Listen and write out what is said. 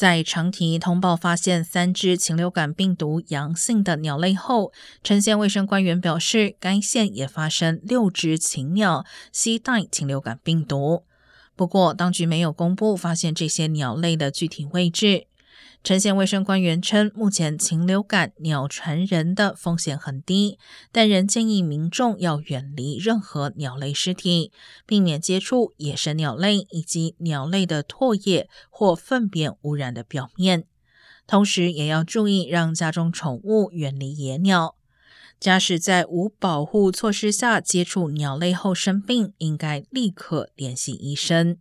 在长堤通报发现三只禽流感病毒阳性的鸟类后，陈县卫生官员表示，该县也发生六只禽鸟携带禽流感病毒。不过，当局没有公布发现这些鸟类的具体位置。陈县卫生官员称，目前禽流感鸟传人的风险很低，但仍建议民众要远离任何鸟类尸体，避免接触野生鸟类以及鸟类的唾液或粪便污染的表面。同时，也要注意让家中宠物远离野鸟。假使在无保护措施下接触鸟类后生病，应该立刻联系医生。